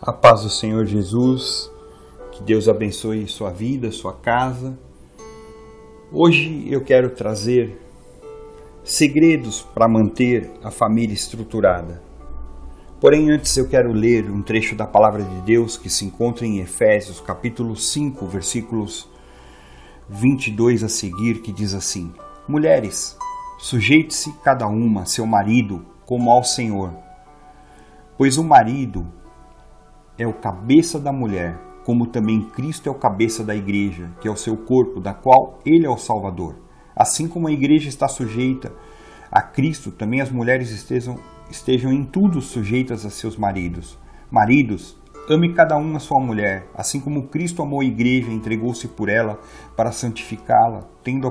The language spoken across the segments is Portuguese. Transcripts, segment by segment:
A paz do Senhor Jesus, que Deus abençoe sua vida, sua casa. Hoje eu quero trazer segredos para manter a família estruturada. Porém, antes eu quero ler um trecho da palavra de Deus que se encontra em Efésios, capítulo 5, versículos 22 a seguir, que diz assim: Mulheres, sujeite-se cada uma a seu marido como ao Senhor, pois o marido é o cabeça da mulher, como também Cristo é o cabeça da igreja, que é o seu corpo, da qual ele é o Salvador. Assim como a igreja está sujeita a Cristo, também as mulheres estejam, estejam em tudo sujeitas a seus maridos. Maridos, ame cada um a sua mulher, assim como Cristo amou a igreja e entregou-se por ela para santificá-la, tendo-a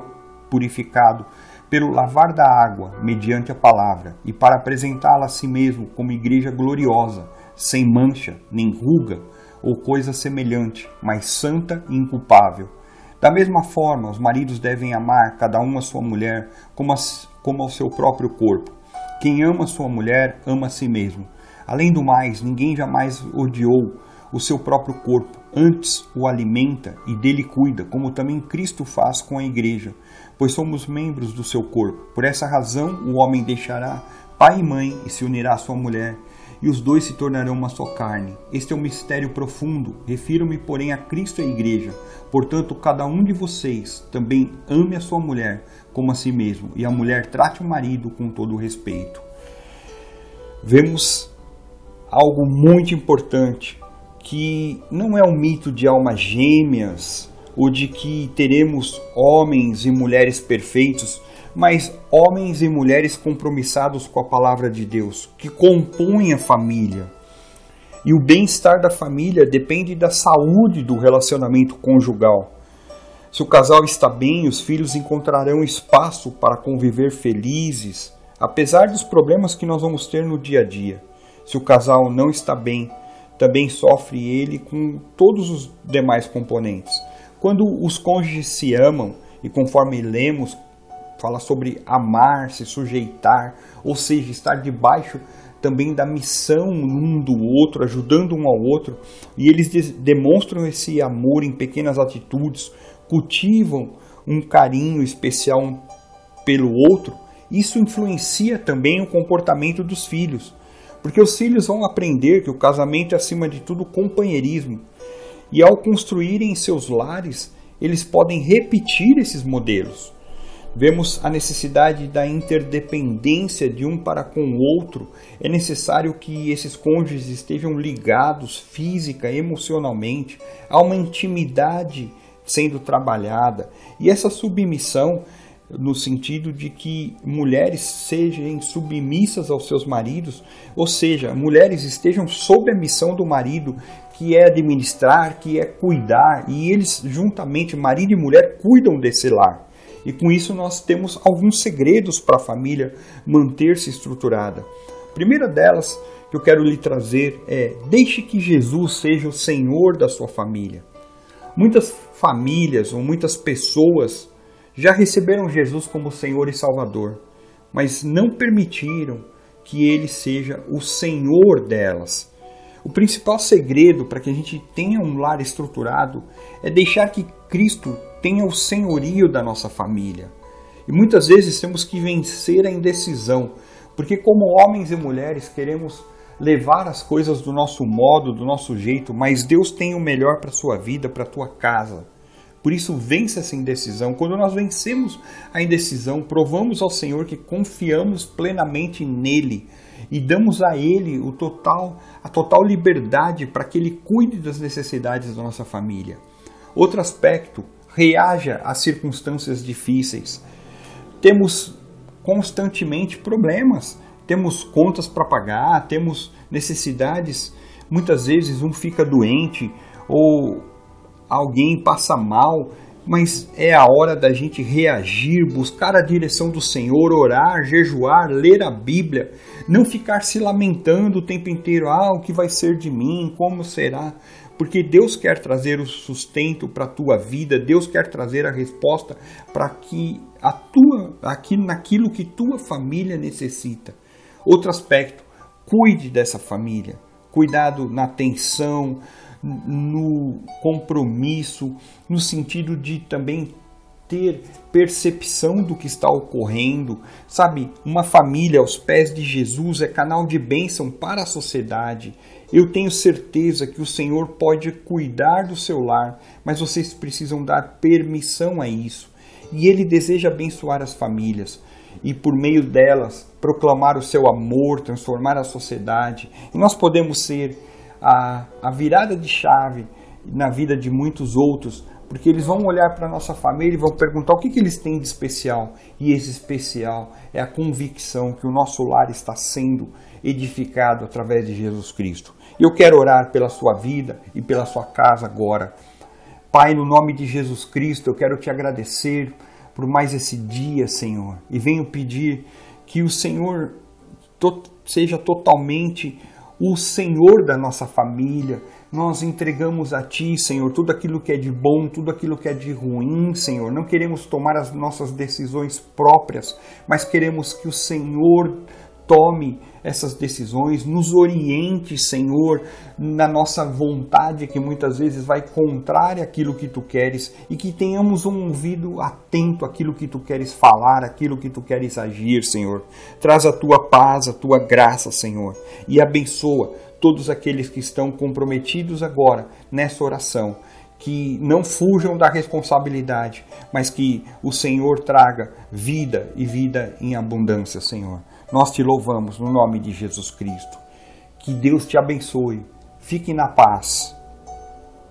purificado pelo lavar da água, mediante a palavra, e para apresentá-la a si mesmo como igreja gloriosa, sem mancha, nem ruga ou coisa semelhante, mas santa e inculpável. Da mesma forma, os maridos devem amar cada um a sua mulher como, a, como ao seu próprio corpo. Quem ama sua mulher, ama a si mesmo. Além do mais, ninguém jamais odiou o seu próprio corpo, antes o alimenta e dele cuida, como também Cristo faz com a igreja, pois somos membros do seu corpo. Por essa razão, o homem deixará pai e mãe e se unirá à sua mulher, e os dois se tornarão uma só carne. Este é um mistério profundo. Refiro-me, porém, a Cristo e à Igreja. Portanto, cada um de vocês também ame a sua mulher como a si mesmo, e a mulher trate o marido com todo o respeito. Vemos algo muito importante, que não é um mito de almas gêmeas, ou de que teremos homens e mulheres perfeitos, mas homens e mulheres compromissados com a palavra de Deus, que compõem a família. E o bem-estar da família depende da saúde do relacionamento conjugal. Se o casal está bem, os filhos encontrarão espaço para conviver felizes, apesar dos problemas que nós vamos ter no dia a dia. Se o casal não está bem, também sofre ele com todos os demais componentes. Quando os cônjuges se amam, e conforme lemos fala sobre amar, se sujeitar, ou seja, estar debaixo também da missão um do outro, ajudando um ao outro, e eles demonstram esse amor em pequenas atitudes, cultivam um carinho especial pelo outro. Isso influencia também o comportamento dos filhos, porque os filhos vão aprender que o casamento é acima de tudo companheirismo, e ao construírem seus lares, eles podem repetir esses modelos. Vemos a necessidade da interdependência de um para com o outro. É necessário que esses cônjuges estejam ligados física, emocionalmente, há uma intimidade sendo trabalhada. E essa submissão, no sentido de que mulheres sejam submissas aos seus maridos, ou seja, mulheres estejam sob a missão do marido, que é administrar, que é cuidar, e eles juntamente, marido e mulher, cuidam desse lar. E com isso nós temos alguns segredos para a família manter-se estruturada. A primeira delas que eu quero lhe trazer é: deixe que Jesus seja o Senhor da sua família. Muitas famílias ou muitas pessoas já receberam Jesus como Senhor e Salvador, mas não permitiram que ele seja o Senhor delas. O principal segredo para que a gente tenha um lar estruturado é deixar que Cristo tenha o senhorio da nossa família. E muitas vezes temos que vencer a indecisão, porque como homens e mulheres queremos levar as coisas do nosso modo, do nosso jeito, mas Deus tem o melhor para a sua vida, para a tua casa. Por isso vence essa indecisão. Quando nós vencemos a indecisão, provamos ao Senhor que confiamos plenamente nele e damos a Ele o total, a total liberdade para que Ele cuide das necessidades da nossa família. Outro aspecto, reaja às circunstâncias difíceis. Temos constantemente problemas, temos contas para pagar, temos necessidades. Muitas vezes um fica doente ou alguém passa mal mas é a hora da gente reagir, buscar a direção do Senhor, orar, jejuar, ler a Bíblia, não ficar se lamentando o tempo inteiro, ah, o que vai ser de mim, como será? Porque Deus quer trazer o sustento para a tua vida, Deus quer trazer a resposta para que a tua, aqui naquilo que tua família necessita. Outro aspecto, cuide dessa família cuidado na atenção, no compromisso, no sentido de também ter percepção do que está ocorrendo. Sabe, uma família aos pés de Jesus é canal de bênção para a sociedade. Eu tenho certeza que o Senhor pode cuidar do seu lar, mas vocês precisam dar permissão a isso. E Ele deseja abençoar as famílias e, por meio delas, proclamar o seu amor, transformar a sociedade. E nós podemos ser a, a virada de chave na vida de muitos outros porque eles vão olhar para a nossa família e vão perguntar o que, que eles têm de especial. E esse especial é a convicção que o nosso lar está sendo edificado através de Jesus Cristo. Eu quero orar pela sua vida e pela sua casa agora. Pai, no nome de Jesus Cristo, eu quero te agradecer por mais esse dia, Senhor. E venho pedir que o Senhor seja totalmente o Senhor da nossa família, nós entregamos a Ti, Senhor, tudo aquilo que é de bom, tudo aquilo que é de ruim, Senhor. Não queremos tomar as nossas decisões próprias, mas queremos que o Senhor tome essas decisões, nos oriente, Senhor, na nossa vontade que muitas vezes vai contrária àquilo que tu queres e que tenhamos um ouvido atento àquilo que tu queres falar, àquilo que tu queres agir, Senhor. Traz a tua paz, a tua graça, Senhor, e abençoa todos aqueles que estão comprometidos agora nessa oração, que não fujam da responsabilidade, mas que o Senhor traga vida e vida em abundância, Senhor. Nós te louvamos no nome de Jesus Cristo. Que Deus te abençoe. Fique na paz.